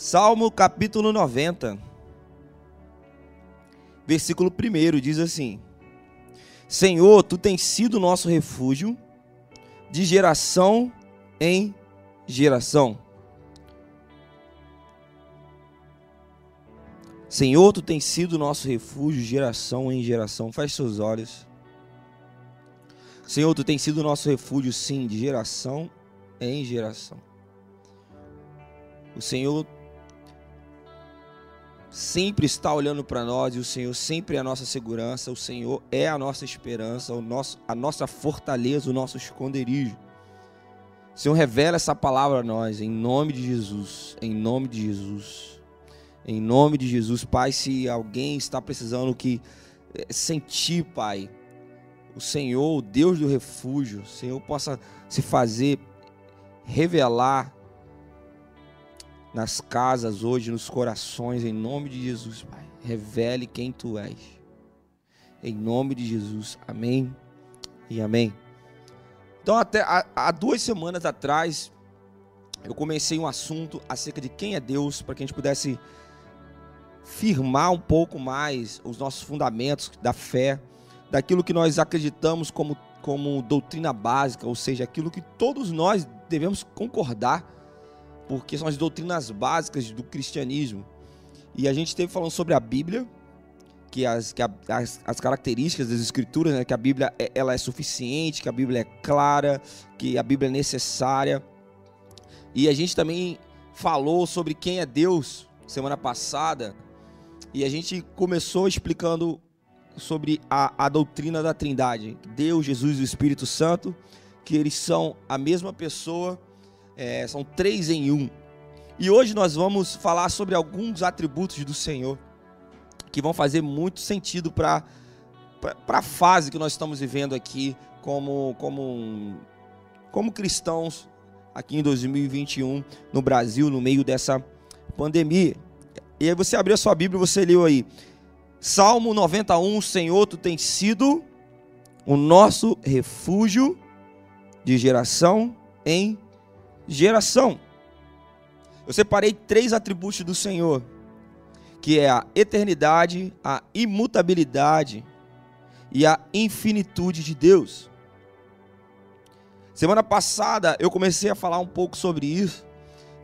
Salmo capítulo 90, versículo 1 diz assim: Senhor, tu tens sido nosso refúgio de geração em geração. Senhor, tu tens sido nosso refúgio geração em geração. Feche seus olhos. Senhor, tu tens sido nosso refúgio, sim, de geração em geração. O Senhor sempre está olhando para nós e o Senhor sempre é a nossa segurança, o Senhor é a nossa esperança, o nosso, a nossa fortaleza, o nosso esconderijo. O Senhor revela essa palavra a nós, em nome de Jesus, em nome de Jesus. Em nome de Jesus, Pai, se alguém está precisando que eh, sentir, Pai, o Senhor, o Deus do refúgio, o Senhor possa se fazer revelar nas casas hoje, nos corações, em nome de Jesus, Pai. Revele quem tu és. Em nome de Jesus. Amém e amém. Então, até há, duas semanas atrás, eu comecei um assunto acerca de quem é Deus, para que a gente pudesse firmar um pouco mais os nossos fundamentos da fé, daquilo que nós acreditamos como, como doutrina básica, ou seja, aquilo que todos nós devemos concordar porque são as doutrinas básicas do cristianismo. E a gente esteve falando sobre a Bíblia, que as, que a, as, as, características das escrituras, né, que a Bíblia é, ela é suficiente, que a Bíblia é clara, que a Bíblia é necessária. E a gente também falou sobre quem é Deus semana passada, e a gente começou explicando sobre a, a doutrina da Trindade, Deus, Jesus e o Espírito Santo, que eles são a mesma pessoa é, são três em um. E hoje nós vamos falar sobre alguns atributos do Senhor que vão fazer muito sentido para a fase que nós estamos vivendo aqui como, como, como cristãos aqui em 2021 no Brasil, no meio dessa pandemia. E aí você abriu a sua Bíblia você leu aí. Salmo 91, Senhor, tu tens sido o nosso refúgio de geração em geração. Eu separei três atributos do Senhor, que é a eternidade, a imutabilidade e a infinitude de Deus. Semana passada eu comecei a falar um pouco sobre isso.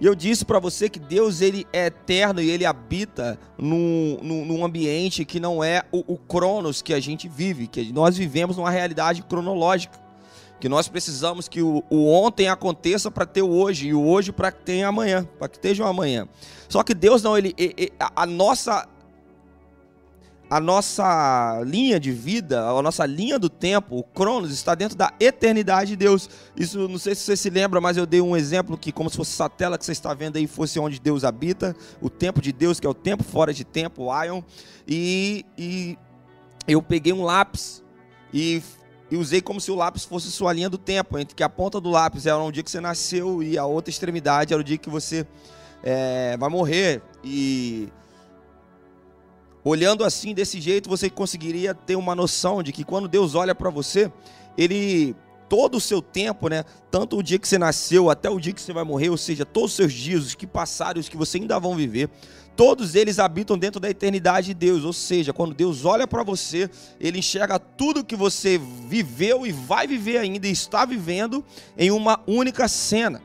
E eu disse para você que Deus ele é eterno e ele habita num, num, ambiente que não é o, o cronos que a gente vive, que nós vivemos numa realidade cronológica que nós precisamos que o, o ontem aconteça para ter o hoje e o hoje para que tenha amanhã, para que esteja um amanhã. Só que Deus não, ele, ele a, a nossa a nossa linha de vida, a nossa linha do tempo, o Cronos, está dentro da eternidade de Deus. Isso, não sei se você se lembra, mas eu dei um exemplo que, como se fosse essa tela que você está vendo aí, fosse onde Deus habita, o tempo de Deus, que é o tempo fora de tempo, o Ion. E, e eu peguei um lápis e e usei como se o lápis fosse sua linha do tempo, entre que a ponta do lápis era o dia que você nasceu e a outra extremidade era o dia que você é, vai morrer. E olhando assim desse jeito, você conseguiria ter uma noção de que quando Deus olha para você, ele todo o seu tempo, né? Tanto o dia que você nasceu até o dia que você vai morrer, ou seja, todos os seus dias, os que passaram, os que você ainda vão viver, todos eles habitam dentro da eternidade de Deus. Ou seja, quando Deus olha para você, ele enxerga tudo que você viveu e vai viver ainda e está vivendo em uma única cena.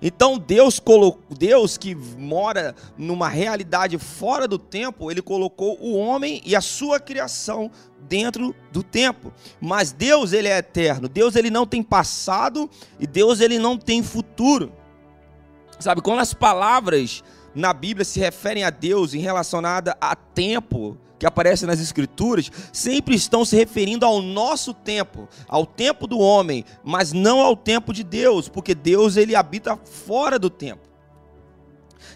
Então Deus colocou, Deus que mora numa realidade fora do tempo, ele colocou o homem e a sua criação dentro do tempo. Mas Deus ele é eterno. Deus ele não tem passado e Deus ele não tem futuro. Sabe, quando as palavras na Bíblia se referem a Deus em relacionada a tempo, que aparece nas Escrituras, sempre estão se referindo ao nosso tempo, ao tempo do homem, mas não ao tempo de Deus, porque Deus ele habita fora do tempo.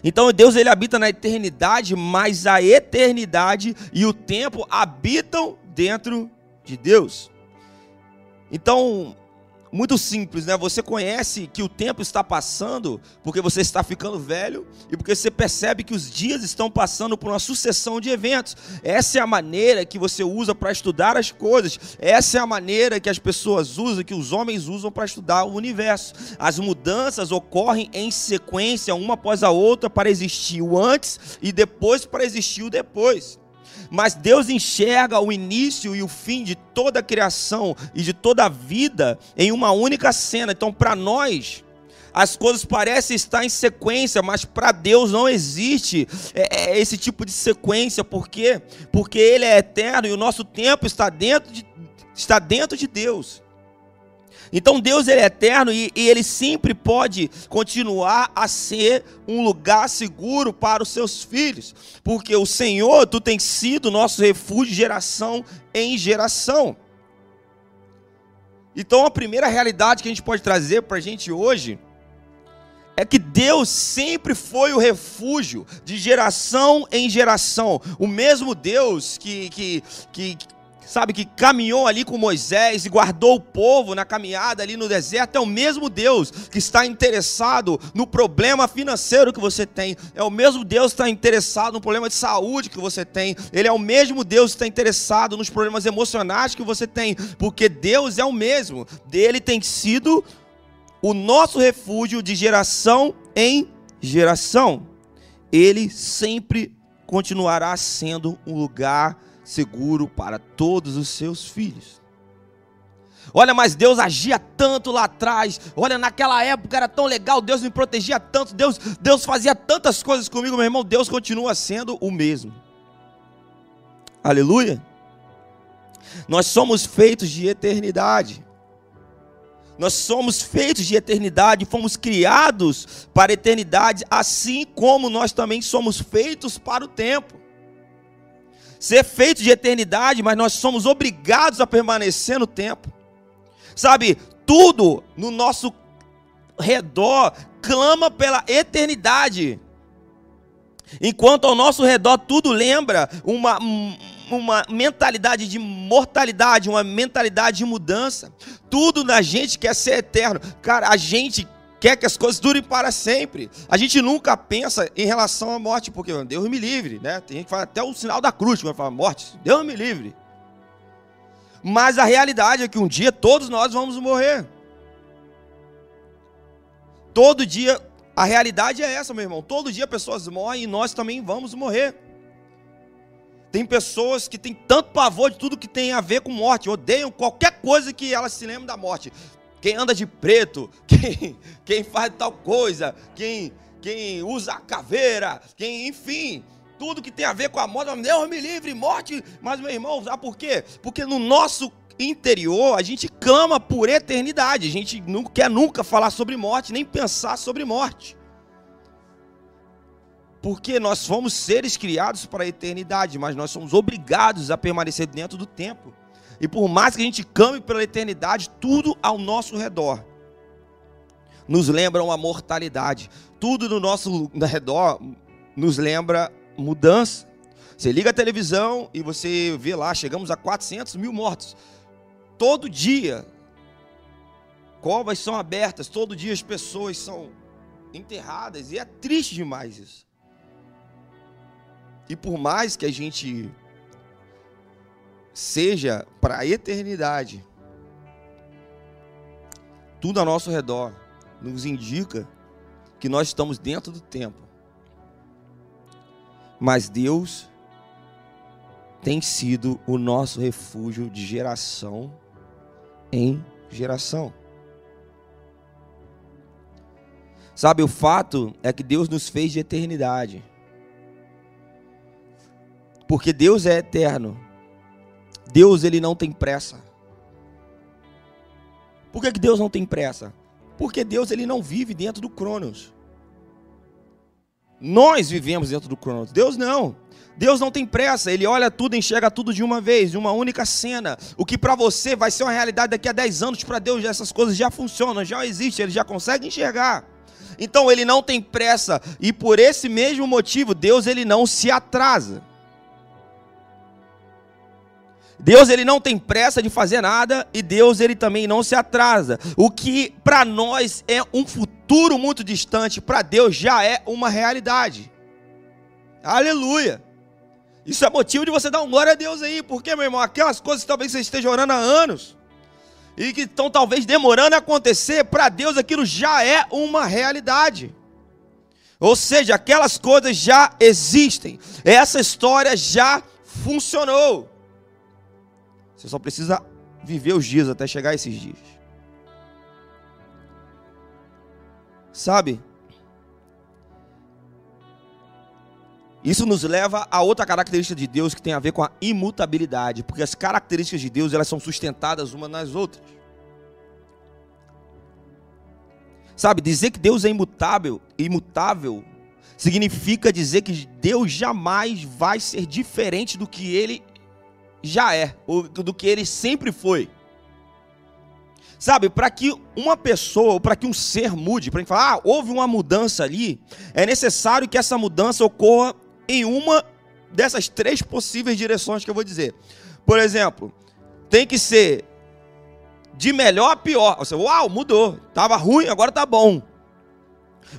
Então Deus ele habita na eternidade, mas a eternidade e o tempo habitam dentro de Deus. Então, muito simples, né? Você conhece que o tempo está passando porque você está ficando velho e porque você percebe que os dias estão passando por uma sucessão de eventos. Essa é a maneira que você usa para estudar as coisas. Essa é a maneira que as pessoas usam, que os homens usam para estudar o universo. As mudanças ocorrem em sequência, uma após a outra, para existir o antes e depois para existir o depois. Mas Deus enxerga o início e o fim de toda a criação e de toda a vida em uma única cena. Então, para nós, as coisas parecem estar em sequência, mas para Deus não existe é, é, esse tipo de sequência. Por quê? Porque Ele é eterno e o nosso tempo está dentro de, está dentro de Deus. Então Deus ele é eterno e, e, ele sempre pode continuar a ser um lugar seguro para os seus filhos, porque o Senhor, tu tens sido nosso refúgio geração em geração. Então a primeira realidade que a gente pode trazer para a gente hoje é que Deus sempre foi o refúgio de geração em geração. O mesmo Deus que, que, que, sabe, que caminhou ali com Moisés e guardou o povo na caminhada ali no deserto, é o mesmo Deus que está interessado no problema financeiro que você tem, é o mesmo Deus que está interessado no problema de saúde que você tem, ele é o mesmo Deus que está interessado nos problemas emocionais que você tem, porque Deus é o mesmo, dele tem sido o nosso refúgio de geração em geração. Ele sempre continuará sendo um lugar seguro para todos os seus filhos. Olha, mas Deus agia tanto lá atrás. Olha, naquela época era tão legal, Deus me protegia tanto, Deus, Deus fazia tantas coisas comigo, meu irmão. Deus continua sendo o mesmo. Aleluia. Nós somos feitos de eternidade. Nós somos feitos de eternidade, fomos criados para a eternidade, assim como nós também somos feitos para o tempo ser feito de eternidade, mas nós somos obrigados a permanecer no tempo. Sabe, tudo no nosso redor clama pela eternidade. Enquanto ao nosso redor tudo lembra uma, uma mentalidade de mortalidade, uma mentalidade de mudança. Tudo na gente quer ser eterno. Cara, a gente quer que as coisas durem para sempre. A gente nunca pensa em relação à morte, porque Deus me livre, né? Tem gente que fala até o sinal da cruz quando fala morte, Deus me livre. Mas a realidade é que um dia todos nós vamos morrer. Todo dia, a realidade é essa, meu irmão. Todo dia pessoas morrem e nós também vamos morrer. Tem pessoas que têm tanto pavor de tudo que tem a ver com morte, odeiam qualquer coisa que elas se lembrem da morte quem anda de preto, quem, quem faz tal coisa, quem, quem usa caveira, quem, enfim, tudo que tem a ver com a morte, Deus me livre, morte. Mas, meu irmão, sabe por quê? Porque no nosso interior a gente clama por eternidade, a gente não quer nunca falar sobre morte, nem pensar sobre morte. Porque nós fomos seres criados para a eternidade, mas nós somos obrigados a permanecer dentro do tempo. E por mais que a gente came pela eternidade, tudo ao nosso redor nos lembra uma mortalidade. Tudo no nosso redor nos lembra mudança. Você liga a televisão e você vê lá, chegamos a 400 mil mortos. Todo dia, covas são abertas, todo dia as pessoas são enterradas, e é triste demais isso. E por mais que a gente seja para a eternidade. Tudo ao nosso redor nos indica que nós estamos dentro do tempo. Mas Deus tem sido o nosso refúgio de geração em geração. Sabe, o fato é que Deus nos fez de eternidade. Porque Deus é eterno Deus ele não tem pressa. Por que, que Deus não tem pressa? Porque Deus ele não vive dentro do Cronos. Nós vivemos dentro do Cronos. Deus não. Deus não tem pressa, ele olha tudo, enxerga tudo de uma vez, de uma única cena. O que para você vai ser uma realidade daqui a 10 anos, para Deus essas coisas já funcionam, já existem, ele já consegue enxergar. Então ele não tem pressa e por esse mesmo motivo Deus ele não se atrasa. Deus ele não tem pressa de fazer nada e Deus ele também não se atrasa. O que para nós é um futuro muito distante, para Deus já é uma realidade. Aleluia. Isso é motivo de você dar um glória a Deus aí, porque meu irmão, aquelas coisas que talvez você esteja orando há anos e que estão talvez demorando a acontecer, para Deus aquilo já é uma realidade. Ou seja, aquelas coisas já existem. Essa história já funcionou. Você só precisa viver os dias até chegar esses dias. Sabe? Isso nos leva a outra característica de Deus que tem a ver com a imutabilidade, porque as características de Deus elas são sustentadas umas nas outras. Sabe, dizer que Deus é imutável, imutável, significa dizer que Deus jamais vai ser diferente do que ele já é, do que ele sempre foi. Sabe, para que uma pessoa, para que um ser mude, para falar, ah, houve uma mudança ali, é necessário que essa mudança ocorra em uma dessas três possíveis direções que eu vou dizer. Por exemplo, tem que ser de melhor a pior. Você, uau, mudou. Tava ruim, agora tá bom.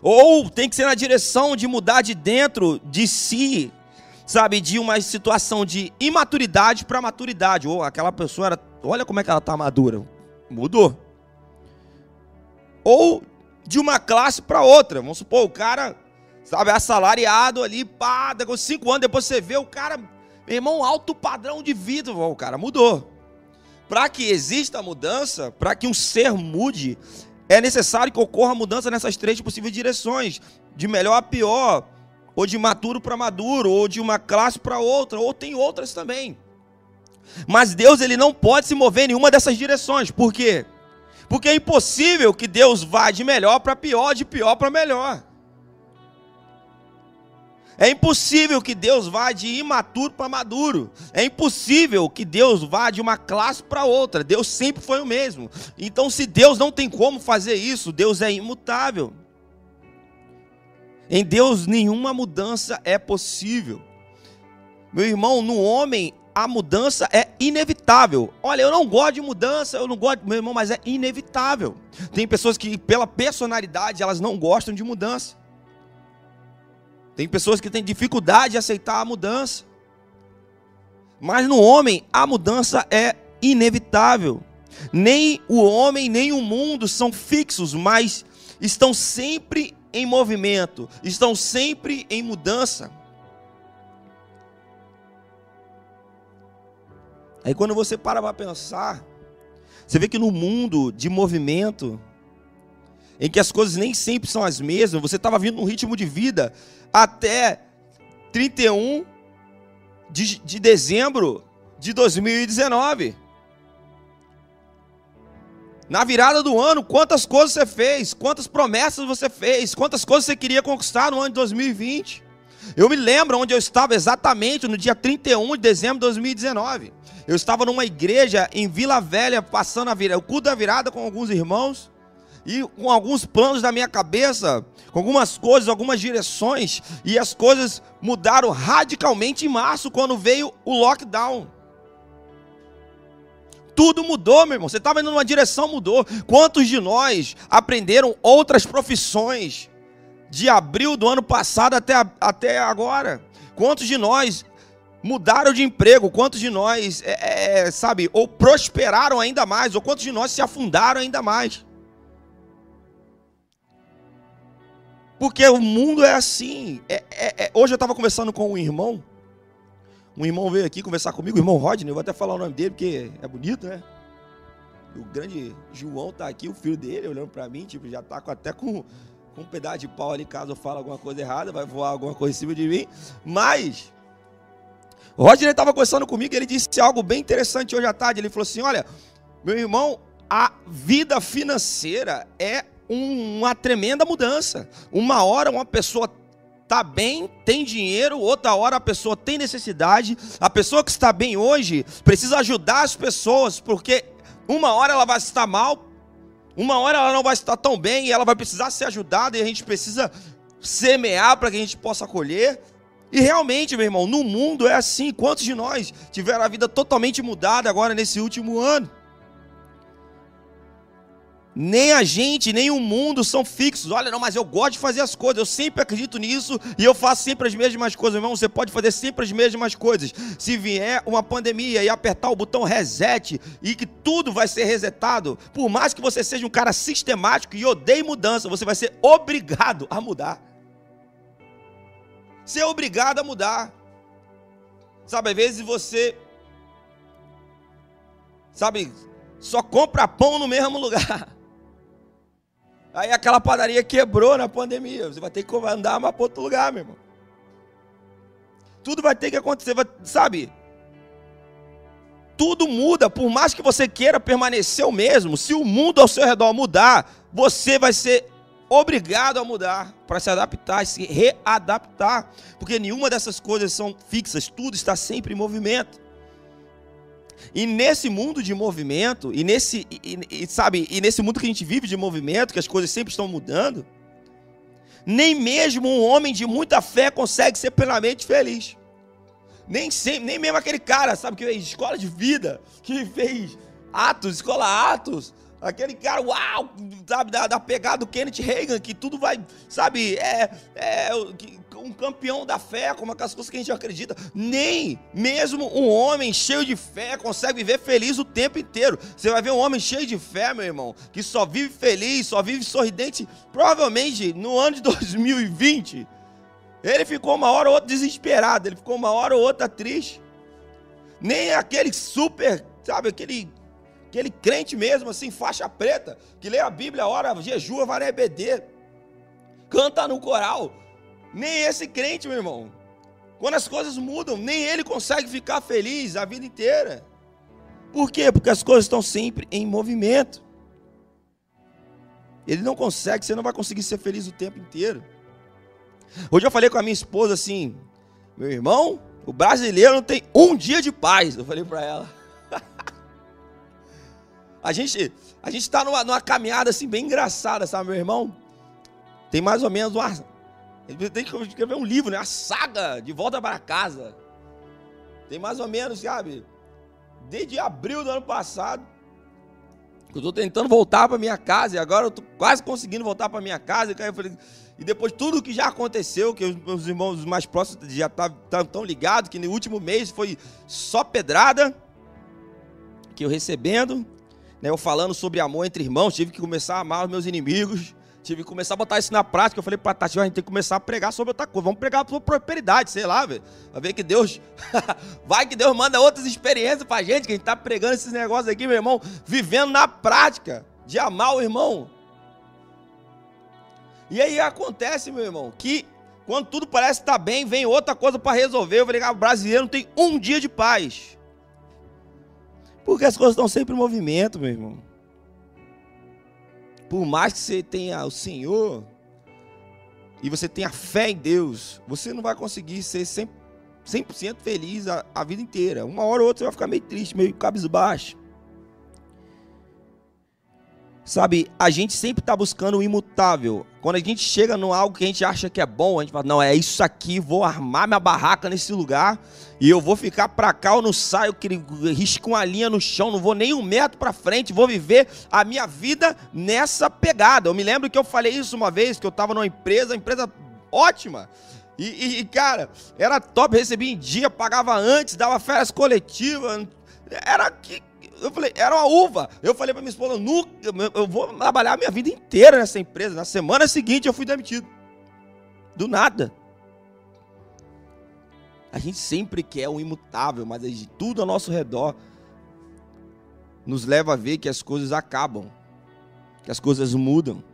Ou tem que ser na direção de mudar de dentro de si sabe, de uma situação de imaturidade para maturidade. Ou aquela pessoa era, olha como é que ela está madura. Mudou. Ou de uma classe para outra. Vamos supor, o cara, sabe, assalariado ali, pá, com cinco anos, depois você vê o cara, meu irmão, alto padrão de vida, o cara mudou. Para que exista mudança, para que um ser mude, é necessário que ocorra mudança nessas três possíveis direções, de melhor a pior, ou de maturo para maduro, ou de uma classe para outra, ou tem outras também. Mas Deus ele não pode se mover em nenhuma dessas direções. Por quê? Porque é impossível que Deus vá de melhor para pior, de pior para melhor. É impossível que Deus vá de imaturo para maduro. É impossível que Deus vá de uma classe para outra. Deus sempre foi o mesmo. Então, se Deus não tem como fazer isso, Deus é imutável. Em Deus nenhuma mudança é possível. Meu irmão, no homem a mudança é inevitável. Olha, eu não gosto de mudança, eu não gosto, meu irmão, mas é inevitável. Tem pessoas que pela personalidade elas não gostam de mudança. Tem pessoas que têm dificuldade de aceitar a mudança. Mas no homem a mudança é inevitável. Nem o homem nem o mundo são fixos, mas estão sempre em movimento, estão sempre em mudança. Aí quando você para para pensar, você vê que no mundo de movimento, em que as coisas nem sempre são as mesmas, você estava vindo num ritmo de vida até 31 de, de dezembro de 2019. Na virada do ano, quantas coisas você fez, quantas promessas você fez, quantas coisas você queria conquistar no ano de 2020. Eu me lembro onde eu estava exatamente no dia 31 de dezembro de 2019. Eu estava numa igreja em Vila Velha, passando a virada, o culto da virada com alguns irmãos e com alguns planos da minha cabeça, com algumas coisas, algumas direções, e as coisas mudaram radicalmente em março quando veio o lockdown. Tudo mudou, meu irmão. Você estava indo numa direção, mudou. Quantos de nós aprenderam outras profissões de abril do ano passado até, até agora? Quantos de nós mudaram de emprego? Quantos de nós, é, é, sabe, ou prosperaram ainda mais? Ou quantos de nós se afundaram ainda mais? Porque o mundo é assim. É, é, é hoje eu estava conversando com um irmão um irmão veio aqui conversar comigo, o irmão Rodney, eu vou até falar o nome dele porque é bonito, né? O grande João tá aqui, o filho dele, olhando para mim, tipo, já tá até com, com um pedaço de pau ali, caso eu fale alguma coisa errada, vai voar alguma coisa em cima de mim. Mas, o Rodney estava conversando comigo ele disse algo bem interessante hoje à tarde. Ele falou assim: Olha, meu irmão, a vida financeira é uma tremenda mudança. Uma hora uma pessoa está bem, tem dinheiro, outra hora a pessoa tem necessidade. A pessoa que está bem hoje precisa ajudar as pessoas, porque uma hora ela vai estar mal, uma hora ela não vai estar tão bem e ela vai precisar ser ajudada e a gente precisa semear para que a gente possa colher. E realmente, meu irmão, no mundo é assim. Quantos de nós tiveram a vida totalmente mudada agora nesse último ano? Nem a gente, nem o mundo são fixos. Olha, não, mas eu gosto de fazer as coisas. Eu sempre acredito nisso e eu faço sempre as mesmas coisas. Meu irmão, você pode fazer sempre as mesmas coisas. Se vier uma pandemia e apertar o botão reset e que tudo vai ser resetado, por mais que você seja um cara sistemático e odeie mudança, você vai ser obrigado a mudar. Ser obrigado a mudar. Sabe, às vezes você. Sabe, só compra pão no mesmo lugar. Aí aquela padaria quebrou na pandemia. Você vai ter que andar para outro lugar, meu irmão. Tudo vai ter que acontecer, sabe? Tudo muda, por mais que você queira permanecer o mesmo, se o mundo ao seu redor mudar, você vai ser obrigado a mudar para se adaptar, se readaptar, porque nenhuma dessas coisas são fixas, tudo está sempre em movimento. E nesse mundo de movimento, e nesse, e, e, sabe, e nesse mundo que a gente vive de movimento, que as coisas sempre estão mudando, nem mesmo um homem de muita fé consegue ser plenamente feliz. Nem, sempre, nem mesmo aquele cara, sabe, que fez escola de vida, que fez Atos, escola Atos, aquele cara, uau, sabe, da, da pegada do Kenneth Reagan, que tudo vai, sabe, é, é um campeão da fé, como aquelas coisas que a gente acredita. Nem mesmo um homem cheio de fé consegue viver feliz o tempo inteiro. Você vai ver um homem cheio de fé, meu irmão, que só vive feliz, só vive sorridente, provavelmente no ano de 2020. Ele ficou uma hora ou outra desesperado, ele ficou uma hora ou outra triste. Nem aquele super, sabe, aquele aquele crente mesmo, assim, faixa preta, que lê a Bíblia, ora, jejua, vai na EBD, canta no coral. Nem esse crente, meu irmão. Quando as coisas mudam, nem ele consegue ficar feliz a vida inteira. Por quê? Porque as coisas estão sempre em movimento. Ele não consegue, você não vai conseguir ser feliz o tempo inteiro. Hoje eu falei com a minha esposa assim: meu irmão, o brasileiro não tem um dia de paz. Eu falei para ela. A gente a gente está numa, numa, caminhada assim bem engraçada, sabe, meu irmão? Tem mais ou menos uma. Ele tem que escrever um livro, né? A saga de volta para casa. Tem mais ou menos, sabe? Desde abril do ano passado. Eu estou tentando voltar para minha casa e agora eu estou quase conseguindo voltar para minha casa. E depois tudo que já aconteceu, que os meus irmãos mais próximos já estão tá, tão ligados, que no último mês foi só pedrada que eu recebendo né, eu falando sobre amor entre irmãos, tive que começar a amar os meus inimigos, tive que começar a botar isso na prática. Eu falei para Tati, a gente tem que começar a pregar sobre outra coisa, vamos pregar sobre prosperidade, sei lá, velho. Vai ver que Deus, vai que Deus manda outras experiências pra gente, que a gente tá pregando esses negócios aqui, meu irmão, vivendo na prática de amar o irmão. E aí acontece, meu irmão, que quando tudo parece estar tá bem, vem outra coisa para resolver. Eu falei, ah, o brasileiro não tem um dia de paz. Porque as coisas estão sempre em movimento, meu irmão. Por mais que você tenha o Senhor e você tenha fé em Deus, você não vai conseguir ser 100%, 100 feliz a, a vida inteira. Uma hora ou outra você vai ficar meio triste, meio cabisbaixo. Sabe, a gente sempre está buscando o imutável. Quando a gente chega no algo que a gente acha que é bom, a gente fala, não, é isso aqui, vou armar minha barraca nesse lugar e eu vou ficar para cá, eu não saio, risco uma linha no chão, não vou nem um metro para frente, vou viver a minha vida nessa pegada. Eu me lembro que eu falei isso uma vez, que eu estava numa empresa, empresa ótima, e, e, cara, era top, recebia em dia, pagava antes, dava férias coletivas, era que eu falei, era uma uva. Eu falei para minha esposa, nunca, eu vou trabalhar a minha vida inteira nessa empresa. Na semana seguinte eu fui demitido. Do nada. A gente sempre quer o imutável, mas tudo ao nosso redor nos leva a ver que as coisas acabam, que as coisas mudam,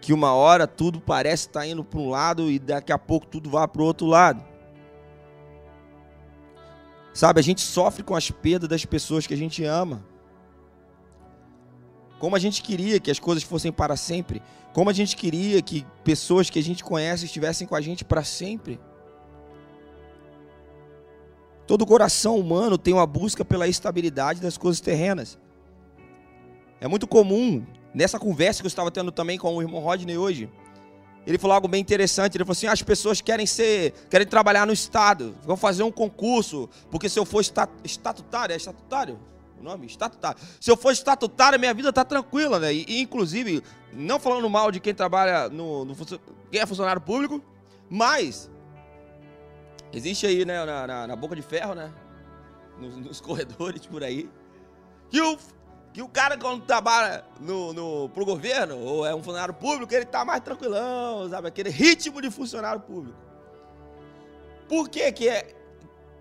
que uma hora tudo parece estar indo para um lado e daqui a pouco tudo vai para o outro lado. Sabe, a gente sofre com as perdas das pessoas que a gente ama. Como a gente queria que as coisas fossem para sempre. Como a gente queria que pessoas que a gente conhece estivessem com a gente para sempre. Todo coração humano tem uma busca pela estabilidade das coisas terrenas. É muito comum, nessa conversa que eu estava tendo também com o irmão Rodney hoje, ele falou algo bem interessante. Ele falou assim: as pessoas querem ser, querem trabalhar no Estado, vão fazer um concurso, porque se eu for estatutário, é estatutário? O nome? Estatutário. Se eu for estatutário, minha vida está tranquila, né? E, inclusive, não falando mal de quem trabalha no, no quem é funcionário público, mas existe aí, né, na, na, na boca de ferro, né? Nos, nos corredores por aí. Que o que o cara, quando trabalha no, no, pro governo, ou é um funcionário público, ele tá mais tranquilão, sabe? Aquele ritmo de funcionário público. Por que que, é,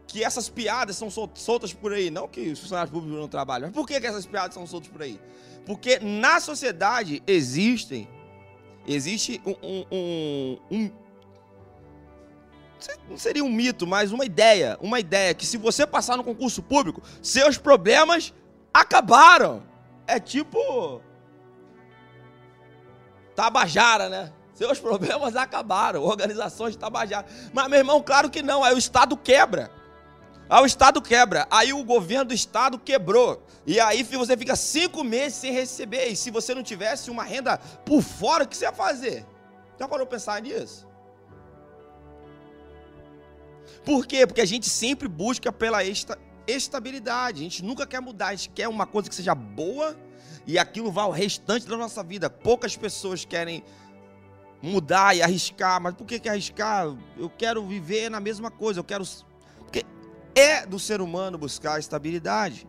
que essas piadas são soltas por aí? Não que os funcionários públicos não trabalham, mas por que, que essas piadas são soltas por aí? Porque na sociedade existem, existe um, um, um, um não seria um mito, mas uma ideia, uma ideia que se você passar no concurso público, seus problemas acabaram. É tipo. Tabajara, né? Seus problemas acabaram. Organizações de Tabajara. Mas, meu irmão, claro que não. Aí o Estado quebra. Aí o Estado quebra. Aí o governo do Estado quebrou. E aí você fica cinco meses sem receber. E se você não tivesse uma renda por fora, o que você ia fazer? Já parou pensar nisso? Por quê? Porque a gente sempre busca pela esta estabilidade. A gente nunca quer mudar, a gente quer uma coisa que seja boa e aquilo vá ao restante da nossa vida. Poucas pessoas querem mudar e arriscar, mas por que, que arriscar? Eu quero viver na mesma coisa, eu quero. Porque é do ser humano buscar estabilidade.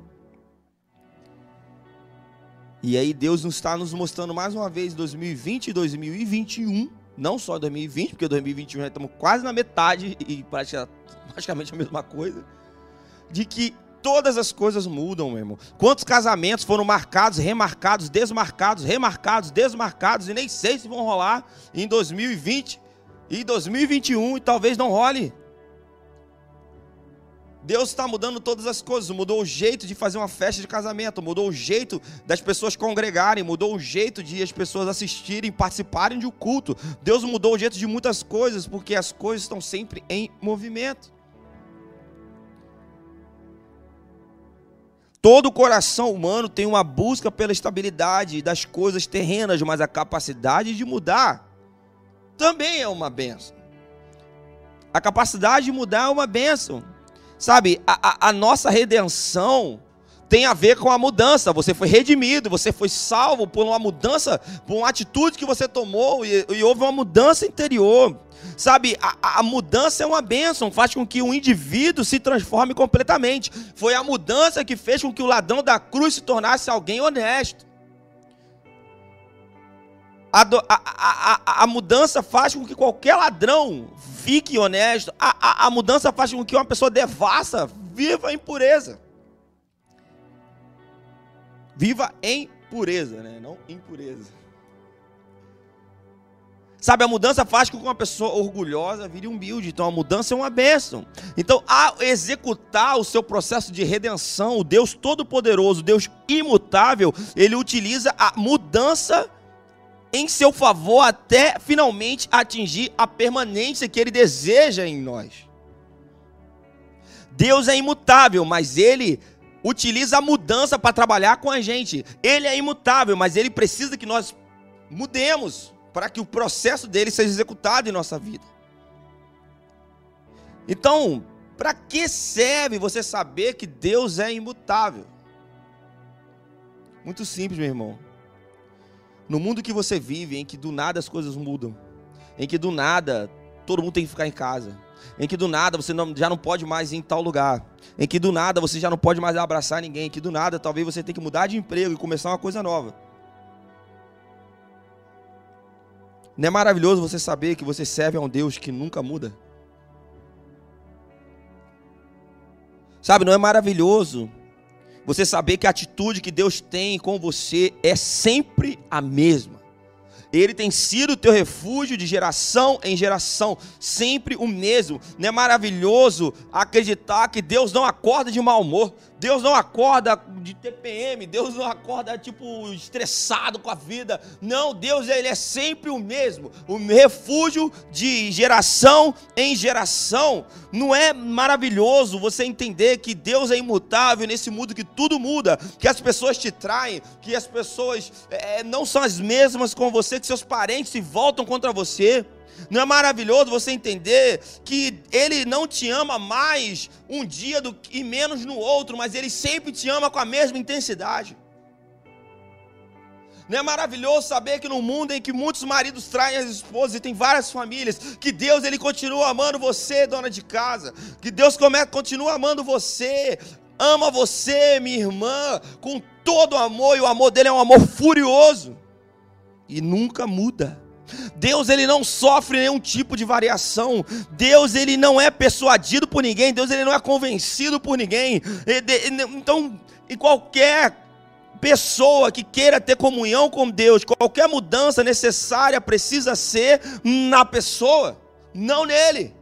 E aí Deus nos está nos mostrando mais uma vez 2020 e 2021, não só 2020, porque 2021 já estamos quase na metade e praticamente a mesma coisa de que todas as coisas mudam, meu irmão. Quantos casamentos foram marcados, remarcados, desmarcados, remarcados, desmarcados e nem sei se vão rolar em 2020 e 2021 e talvez não role. Deus está mudando todas as coisas, mudou o jeito de fazer uma festa de casamento, mudou o jeito das pessoas congregarem, mudou o jeito de as pessoas assistirem, participarem de um culto. Deus mudou o jeito de muitas coisas, porque as coisas estão sempre em movimento. Todo coração humano tem uma busca pela estabilidade das coisas terrenas, mas a capacidade de mudar também é uma benção. A capacidade de mudar é uma benção. Sabe, a, a, a nossa redenção tem a ver com a mudança. Você foi redimido, você foi salvo por uma mudança, por uma atitude que você tomou e, e houve uma mudança interior. Sabe, a, a, mudança é uma bênção, faz com que o indivíduo se transforme completamente. Foi a mudança que fez com que o ladrão da cruz se tornasse alguém honesto. A, a, a, mudança faz com que qualquer ladrão fique honesto. A, a, mudança faz com que uma pessoa devassa viva a impureza. Viva em pureza, né? não impureza. Sabe, a mudança faz com que uma pessoa orgulhosa vire humilde. Então a mudança é uma bênção. Então, ao executar o seu processo de redenção, o Deus Todo-Poderoso, Deus imutável, ele utiliza a mudança em seu favor até finalmente atingir a permanência que ele deseja em nós. Deus é imutável, mas ele utiliza a mudança para trabalhar com a gente. Ele é imutável, mas ele precisa que nós mudemos para que o processo dele seja executado em nossa vida. Então, para que serve você saber que Deus é imutável? Muito simples, meu irmão. No mundo que você vive, em que do nada as coisas mudam, em que do nada todo mundo tem que ficar em casa, em que do nada você não, já não pode mais ir em tal lugar, em que do nada você já não pode mais abraçar ninguém, em que do nada talvez você tenha que mudar de emprego e começar uma coisa nova. Não é maravilhoso você saber que você serve a um Deus que nunca muda? Sabe, não é maravilhoso você saber que a atitude que Deus tem com você é sempre a mesma. Ele tem sido o teu refúgio de geração em geração, sempre o mesmo. Não é maravilhoso acreditar que Deus não acorda de mau humor? Deus não acorda de TPM, Deus não acorda tipo estressado com a vida. Não, Deus ele é sempre o mesmo, o refúgio de geração em geração. Não é maravilhoso você entender que Deus é imutável nesse mundo que tudo muda, que as pessoas te traem, que as pessoas é, não são as mesmas com você, que seus parentes se voltam contra você. Não é maravilhoso você entender que Ele não te ama mais um dia do, e menos no outro, mas Ele sempre te ama com a mesma intensidade. Não é maravilhoso saber que no mundo em que muitos maridos traem as esposas e tem várias famílias, que Deus ele continua amando você, dona de casa, que Deus continua amando você, ama você, minha irmã, com todo o amor, e o amor dele é um amor furioso e nunca muda. Deus ele não sofre nenhum tipo de variação. Deus ele não é persuadido por ninguém. Deus ele não é convencido por ninguém. Então, em qualquer pessoa que queira ter comunhão com Deus, qualquer mudança necessária precisa ser na pessoa, não nele.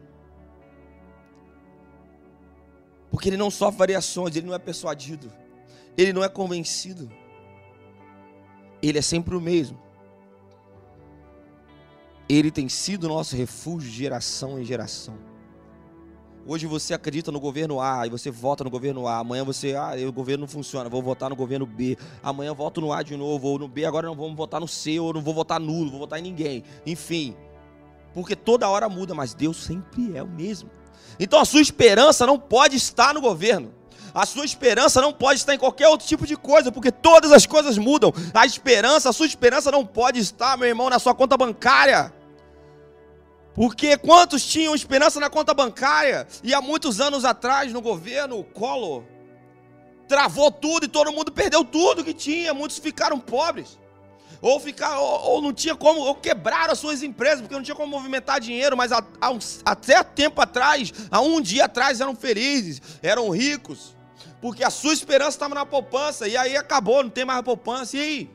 Porque ele não sofre variações, ele não é persuadido, ele não é convencido. Ele é sempre o mesmo. Ele tem sido nosso refúgio de geração em geração. Hoje você acredita no governo A e você vota no governo A. Amanhã você, ah, o governo não funciona, vou votar no governo B. Amanhã voto no A de novo, ou no B, agora não vamos votar no C, ou não vou votar nulo, vou votar em ninguém. Enfim. Porque toda hora muda, mas Deus sempre é o mesmo. Então a sua esperança não pode estar no governo. A sua esperança não pode estar em qualquer outro tipo de coisa, porque todas as coisas mudam. A esperança, a sua esperança não pode estar, meu irmão, na sua conta bancária. Porque quantos tinham esperança na conta bancária e há muitos anos atrás no governo Collor travou tudo e todo mundo perdeu tudo que tinha, muitos ficaram pobres. Ou, ficar, ou, ou não tinha como, ou quebraram as suas empresas, porque não tinha como movimentar dinheiro, mas há, há um, até tempo atrás, há um dia atrás, eram felizes, eram ricos, porque a sua esperança estava na poupança, e aí acabou, não tem mais poupança, e aí?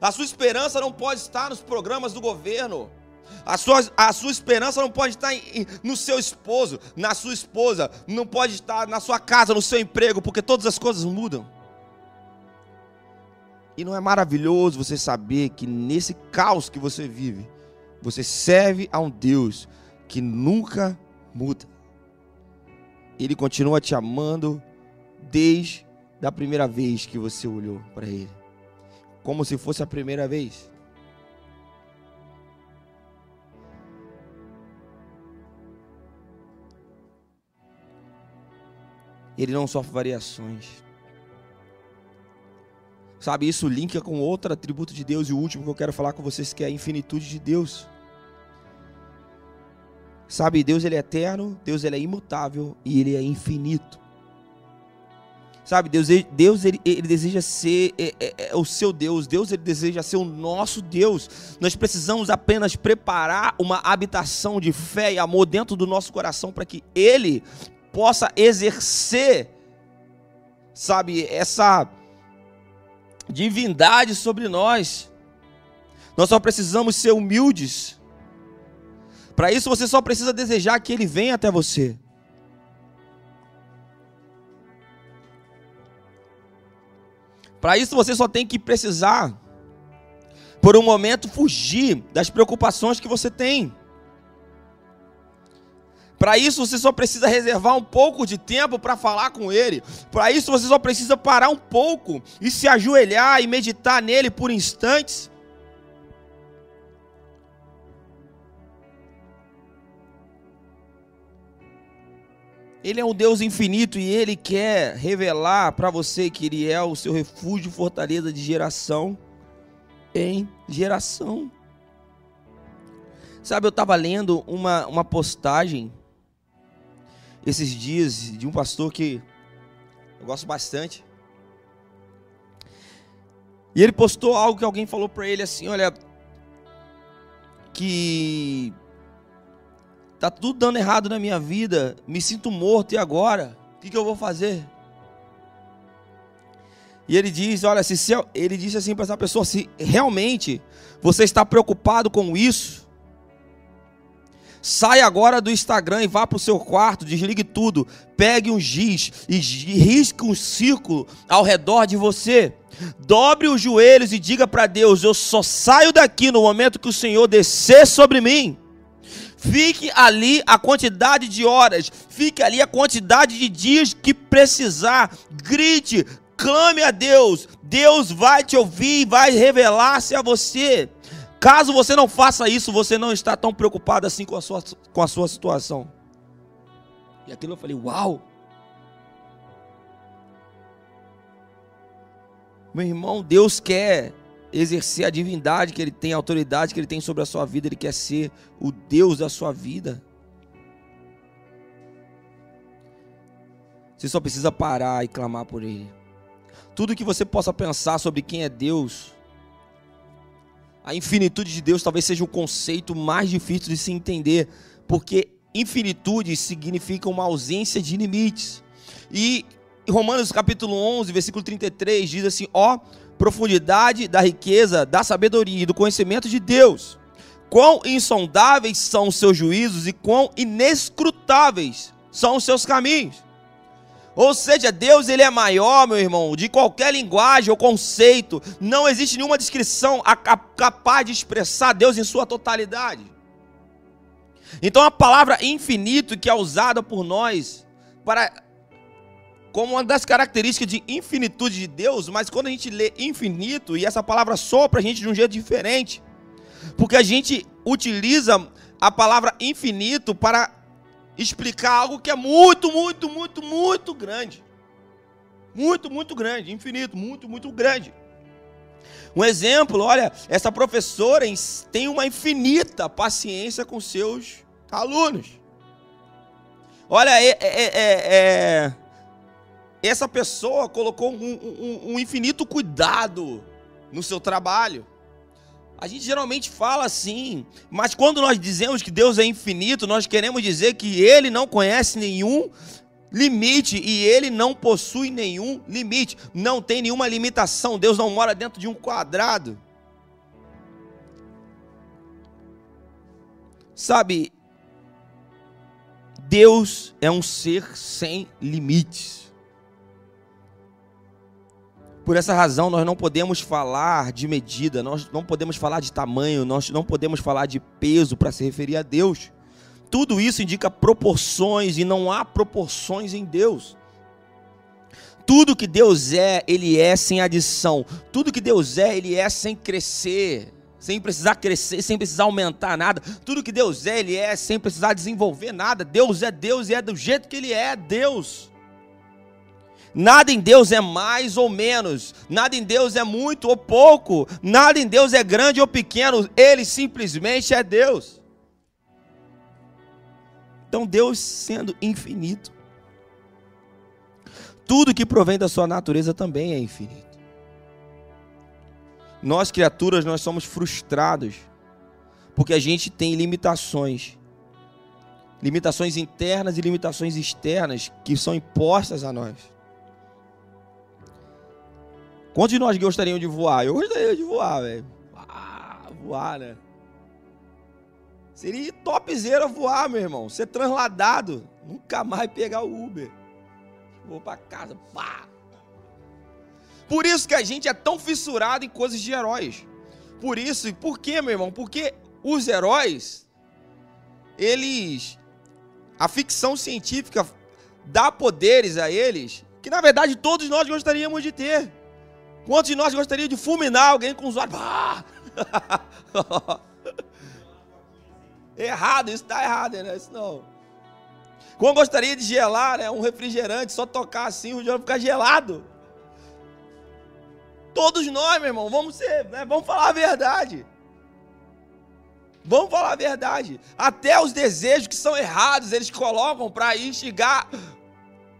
A sua esperança não pode estar nos programas do governo. A sua, a sua esperança não pode estar em, no seu esposo, na sua esposa, não pode estar na sua casa, no seu emprego, porque todas as coisas mudam. E não é maravilhoso você saber que nesse caos que você vive, você serve a um Deus que nunca muda. Ele continua te amando desde a primeira vez que você olhou para Ele, como se fosse a primeira vez. Ele não sofre variações. Sabe, isso linka com outro atributo de Deus e o último que eu quero falar com vocês que é a infinitude de Deus. Sabe, Deus ele é eterno, Deus ele é imutável e ele é infinito. Sabe, Deus, Deus ele, ele deseja ser é, é, é, o seu Deus, Deus ele deseja ser o nosso Deus. Nós precisamos apenas preparar uma habitação de fé e amor dentro do nosso coração para que ele possa exercer, sabe, essa divindade sobre nós. Nós só precisamos ser humildes. Para isso você só precisa desejar que ele venha até você. Para isso você só tem que precisar, por um momento, fugir das preocupações que você tem. Para isso você só precisa reservar um pouco de tempo para falar com Ele. Para isso você só precisa parar um pouco e se ajoelhar e meditar nele por instantes. Ele é um Deus infinito e Ele quer revelar para você que Ele é o seu refúgio e fortaleza de geração em geração. Sabe, eu estava lendo uma, uma postagem esses dias de um pastor que eu gosto bastante. E ele postou algo que alguém falou para ele assim, olha, que tá tudo dando errado na minha vida, me sinto morto e agora, o que, que eu vou fazer? E ele diz, olha, se, se ele disse assim para essa pessoa, se realmente você está preocupado com isso, Sai agora do Instagram e vá para o seu quarto, desligue tudo, pegue um giz e risque um círculo ao redor de você. Dobre os joelhos e diga para Deus: Eu só saio daqui no momento que o Senhor descer sobre mim. Fique ali a quantidade de horas, fique ali a quantidade de dias que precisar. Grite, clame a Deus. Deus vai te ouvir, vai revelar-se a você. Caso você não faça isso, você não está tão preocupado assim com a sua, com a sua situação. E aquilo eu falei, uau! Meu irmão, Deus quer exercer a divindade que Ele tem, a autoridade que Ele tem sobre a sua vida, Ele quer ser o Deus da sua vida. Você só precisa parar e clamar por Ele. Tudo que você possa pensar sobre quem é Deus, a infinitude de Deus talvez seja o conceito mais difícil de se entender, porque infinitude significa uma ausência de limites. E Romanos capítulo 11, versículo 33 diz assim: "Ó profundidade da riqueza, da sabedoria e do conhecimento de Deus. Quão insondáveis são os seus juízos e quão inescrutáveis são os seus caminhos." Ou seja, Deus ele é maior, meu irmão, de qualquer linguagem ou conceito. Não existe nenhuma descrição capaz de expressar Deus em sua totalidade. Então a palavra infinito que é usada por nós para como uma das características de infinitude de Deus, mas quando a gente lê infinito e essa palavra soa para a gente de um jeito diferente, porque a gente utiliza a palavra infinito para explicar algo que é muito, muito, muito, muito grande. Muito, muito grande, infinito, muito, muito grande. Um exemplo, olha, essa professora tem uma infinita paciência com seus alunos. Olha, é, é, é, é essa pessoa colocou um, um, um infinito cuidado no seu trabalho. A gente geralmente fala assim, mas quando nós dizemos que Deus é infinito, nós queremos dizer que Ele não conhece nenhum limite e Ele não possui nenhum limite, não tem nenhuma limitação. Deus não mora dentro de um quadrado. Sabe, Deus é um ser sem limites. Por essa razão, nós não podemos falar de medida, nós não podemos falar de tamanho, nós não podemos falar de peso para se referir a Deus. Tudo isso indica proporções e não há proporções em Deus. Tudo que Deus é, Ele é sem adição. Tudo que Deus é, Ele é sem crescer, sem precisar crescer, sem precisar aumentar nada. Tudo que Deus é, Ele é sem precisar desenvolver nada. Deus é Deus e é do jeito que Ele é, Deus. Nada em Deus é mais ou menos, nada em Deus é muito ou pouco, nada em Deus é grande ou pequeno, Ele simplesmente é Deus. Então, Deus sendo infinito, tudo que provém da sua natureza também é infinito. Nós, criaturas, nós somos frustrados, porque a gente tem limitações. Limitações internas e limitações externas que são impostas a nós. Quantos de nós gostariam de voar? Eu gostaria de voar, velho. Ah, voar, né? Seria topzera voar, meu irmão. Ser transladado. Nunca mais pegar o Uber. Vou para casa. Pá. Por isso que a gente é tão fissurado em coisas de heróis. Por isso, por quê, meu irmão? Porque os heróis, eles. A ficção científica dá poderes a eles que, na verdade, todos nós gostaríamos de ter. Quantos de nós gostaria de fulminar alguém com os olhos? Ah! errado, isso está errado, né? Isso não. Quando gostaria de gelar né, um refrigerante, só tocar assim, o gelo ficar gelado. Todos nós, meu irmão, vamos ser, né, vamos falar a verdade. Vamos falar a verdade. Até os desejos que são errados, eles colocam para instigar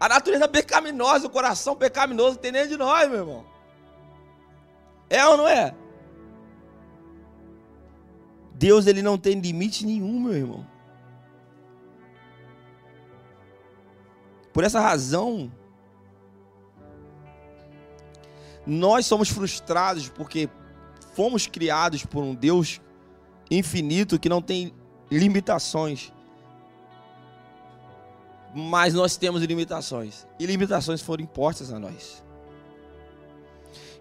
a natureza pecaminosa, o coração pecaminoso que tem dentro de nós, meu irmão. É ou não é? Deus ele não tem limite nenhum, meu irmão. Por essa razão, nós somos frustrados porque fomos criados por um Deus infinito que não tem limitações. Mas nós temos limitações. E limitações foram impostas a nós.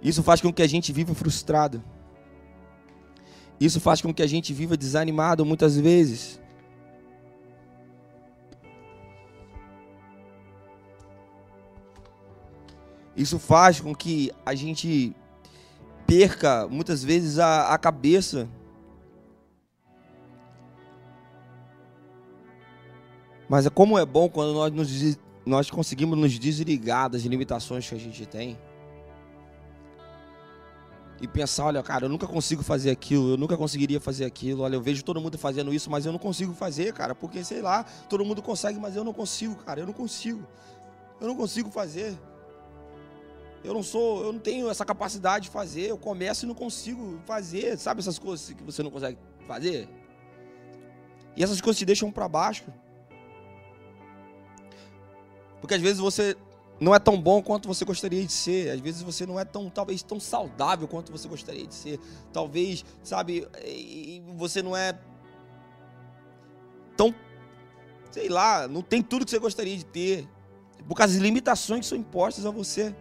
Isso faz com que a gente viva frustrado. Isso faz com que a gente viva desanimado muitas vezes. Isso faz com que a gente perca muitas vezes a, a cabeça. Mas é como é bom quando nós, nos, nós conseguimos nos desligar das limitações que a gente tem. E pensar, olha, cara, eu nunca consigo fazer aquilo, eu nunca conseguiria fazer aquilo. Olha, eu vejo todo mundo fazendo isso, mas eu não consigo fazer, cara, porque sei lá, todo mundo consegue, mas eu não consigo, cara, eu não consigo. Eu não consigo fazer. Eu não sou, eu não tenho essa capacidade de fazer. Eu começo e não consigo fazer. Sabe essas coisas que você não consegue fazer? E essas coisas te deixam para baixo. Porque às vezes você não é tão bom quanto você gostaria de ser. Às vezes você não é tão, talvez, tão saudável quanto você gostaria de ser. Talvez, sabe, você não é tão, sei lá, não tem tudo que você gostaria de ter. Por causa das limitações que são impostas a você.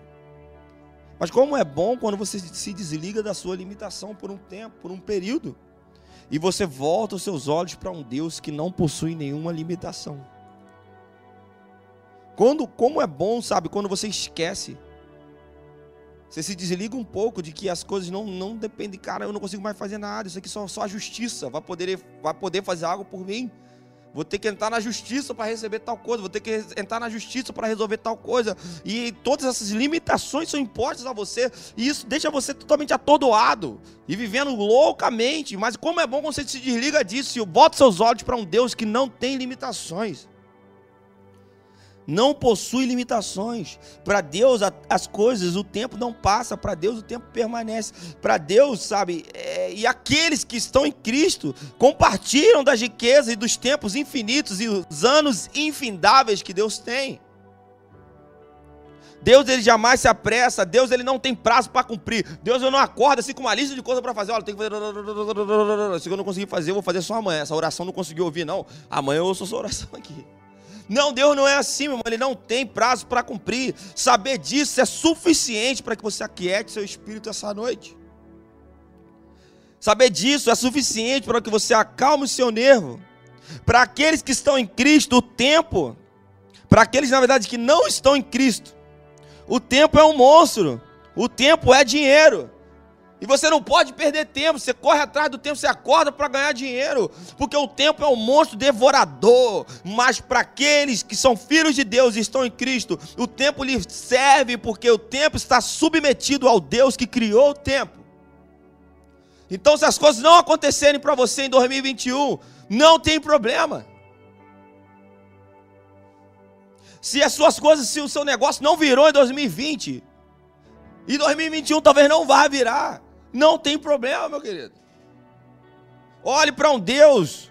Mas como é bom quando você se desliga da sua limitação por um tempo, por um período, e você volta os seus olhos para um Deus que não possui nenhuma limitação. Quando, como é bom, sabe, quando você esquece. Você se desliga um pouco de que as coisas não, não dependem, cara, eu não consigo mais fazer nada, isso aqui só, só a justiça vai poder, vai poder fazer algo por mim. Vou ter que entrar na justiça para receber tal coisa, vou ter que entrar na justiça para resolver tal coisa. E todas essas limitações são impostas a você, e isso deixa você totalmente atordoado e vivendo loucamente. Mas como é bom quando você se desliga disso e bota seus olhos para um Deus que não tem limitações não possui limitações. Para Deus, as coisas, o tempo não passa. Para Deus, o tempo permanece. Para Deus, sabe, é, e aqueles que estão em Cristo compartilham das riquezas e dos tempos infinitos e os anos infindáveis que Deus tem. Deus ele jamais se apressa, Deus ele não tem prazo para cumprir. Deus ele não acorda assim com uma lista de coisas para fazer. Olha, tem que fazer. Se eu não conseguir fazer, eu vou fazer só amanhã. Essa oração não consegui ouvir, não. Amanhã eu ouço essa oração aqui. Não, Deus não é assim, meu irmão. Ele não tem prazo para cumprir. Saber disso é suficiente para que você aquiete seu espírito essa noite. Saber disso é suficiente para que você acalme o seu nervo. Para aqueles que estão em Cristo, o tempo, para aqueles, na verdade, que não estão em Cristo, o tempo é um monstro. O tempo é dinheiro. E você não pode perder tempo, você corre atrás do tempo, você acorda para ganhar dinheiro, porque o tempo é um monstro devorador. Mas para aqueles que são filhos de Deus e estão em Cristo, o tempo lhe serve, porque o tempo está submetido ao Deus que criou o tempo. Então, se as coisas não acontecerem para você em 2021, não tem problema. Se as suas coisas, se o seu negócio não virou em 2020, e 2021 talvez não vá virar. Não tem problema, meu querido. Olhe para um Deus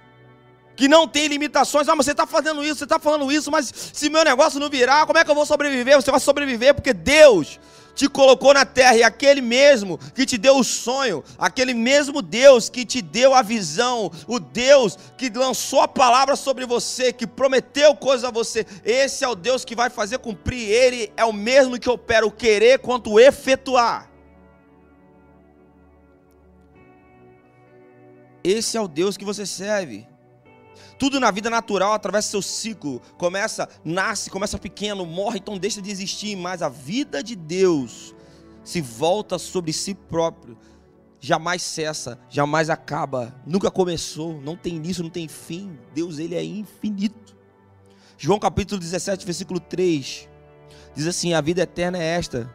que não tem limitações. Ah, mas você está fazendo isso, você está falando isso, mas se meu negócio não virar, como é que eu vou sobreviver? Você vai sobreviver porque Deus te colocou na terra e aquele mesmo que te deu o sonho, aquele mesmo Deus que te deu a visão, o Deus que lançou a palavra sobre você, que prometeu coisas a você, esse é o Deus que vai fazer cumprir. Ele é o mesmo que opera o querer quanto o efetuar. Esse é o Deus que você serve. Tudo na vida natural atravessa seu ciclo. Começa, nasce, começa pequeno, morre, então deixa de existir. Mas a vida de Deus se volta sobre si próprio. Jamais cessa, jamais acaba, nunca começou, não tem início, não tem fim. Deus, ele é infinito. João capítulo 17, versículo 3. Diz assim: A vida eterna é esta,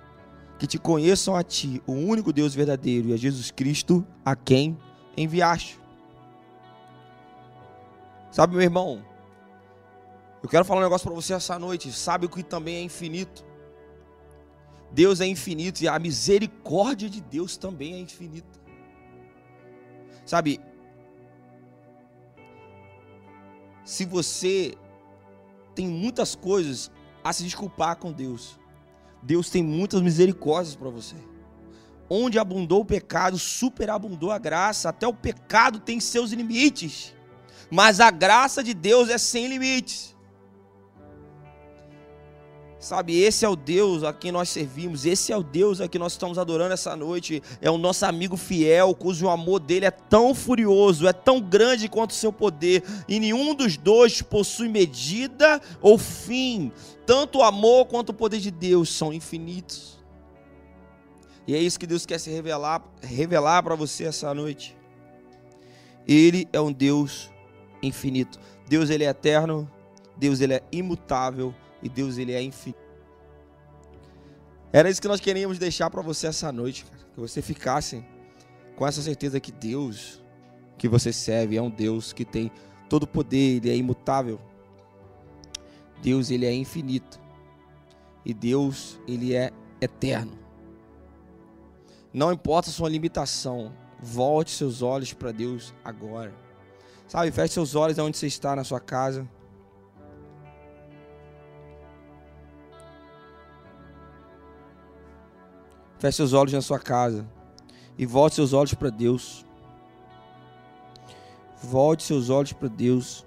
que te conheçam a ti, o único Deus verdadeiro, e a Jesus Cristo, a quem enviaste. Sabe, meu irmão, eu quero falar um negócio para você essa noite. Sabe o que também é infinito? Deus é infinito e a misericórdia de Deus também é infinita. Sabe, se você tem muitas coisas a se desculpar com Deus, Deus tem muitas misericórdias para você. Onde abundou o pecado, superabundou a graça. Até o pecado tem seus limites. mas a graça de Deus é sem limites. Sabe, esse é o Deus a quem nós servimos, esse é o Deus a quem nós estamos adorando essa noite. É o nosso amigo fiel, cujo amor dele é tão furioso, é tão grande quanto o seu poder, e nenhum dos dois possui medida ou fim. Tanto o amor quanto o poder de Deus são infinitos. E é isso que Deus quer se revelar, revelar para você essa noite. Ele é um Deus infinito. Deus ele é eterno, Deus ele é imutável e Deus ele é infinito. Era isso que nós queríamos deixar para você essa noite, cara. que você ficasse com essa certeza que Deus que você serve é um Deus que tem todo o poder, ele é imutável. Deus ele é infinito. E Deus ele é eterno. Não importa a sua limitação, volte seus olhos para Deus agora. Sabe, feche seus olhos onde você está na sua casa. Feche seus olhos na sua casa e volte seus olhos para Deus. Volte seus olhos para Deus.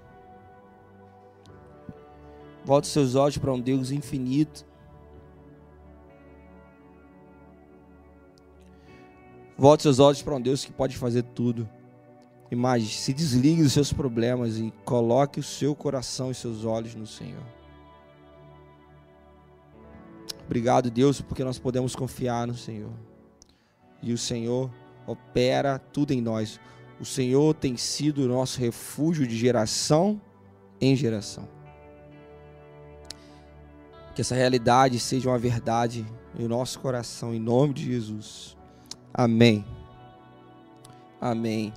Volte seus olhos para um Deus infinito. Volte seus olhos para um Deus que pode fazer tudo. Imagine, se desligue dos seus problemas e coloque o seu coração e seus olhos no Senhor. Obrigado, Deus, porque nós podemos confiar no Senhor. E o Senhor opera tudo em nós. O Senhor tem sido o nosso refúgio de geração em geração. Que essa realidade seja uma verdade em nosso coração, em nome de Jesus. Amém. Amém.